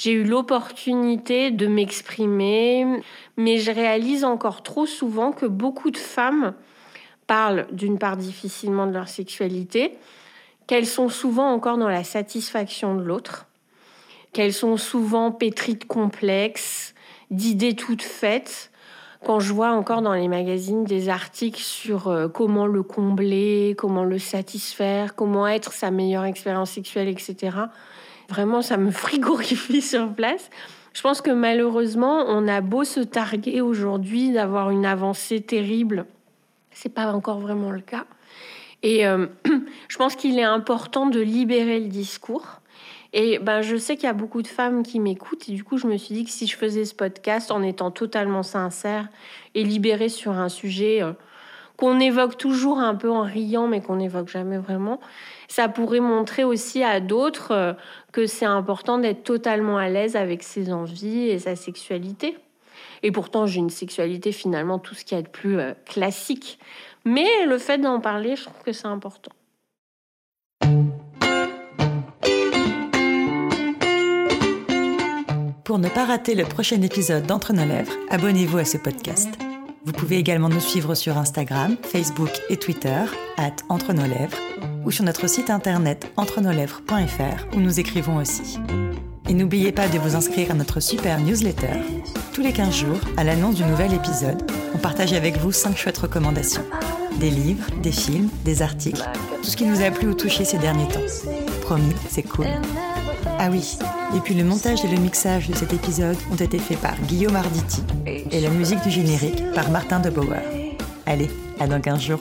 [SPEAKER 2] j'ai eu l'opportunité de m'exprimer, mais je réalise encore trop souvent que beaucoup de femmes parlent d'une part difficilement de leur sexualité, qu'elles sont souvent encore dans la satisfaction de l'autre, qu'elles sont souvent pétries de complexes, d'idées toutes faites. Quand je vois encore dans les magazines des articles sur euh, comment le combler, comment le satisfaire, comment être sa meilleure expérience sexuelle, etc., vraiment, ça me <laughs> frigorifie sur place. Je pense que malheureusement, on a beau se targuer aujourd'hui d'avoir une avancée terrible, c'est pas encore vraiment le cas. Et euh, <clears throat> je pense qu'il est important de libérer le discours. Et ben, je sais qu'il y a beaucoup de femmes qui m'écoutent. Et du coup, je me suis dit que si je faisais ce podcast en étant totalement sincère et libérée sur un sujet euh, qu'on évoque toujours un peu en riant, mais qu'on n'évoque jamais vraiment, ça pourrait montrer aussi à d'autres euh, que c'est important d'être totalement à l'aise avec ses envies et sa sexualité. Et pourtant, j'ai une sexualité finalement tout ce qui est de plus classique. Mais le fait d'en parler, je trouve que c'est important.
[SPEAKER 3] Pour ne pas rater le prochain épisode d'Entre nos lèvres, abonnez-vous à ce podcast. Vous pouvez également nous suivre sur Instagram, Facebook et Twitter, at Entre nos lèvres, ou sur notre site internet entrenoslèvres.fr où nous écrivons aussi. Et n'oubliez pas de vous inscrire à notre super newsletter. Tous les 15 jours, à l'annonce du nouvel épisode, on partage avec vous 5 chouettes recommandations. Des livres, des films, des articles, tout ce qui nous a plu ou touché ces derniers temps. Promis, c'est cool. Ah oui, et puis le montage et le mixage de cet épisode ont été faits par Guillaume Arditi et la musique du générique par Martin de Bauer. Allez, à dans 15 jours.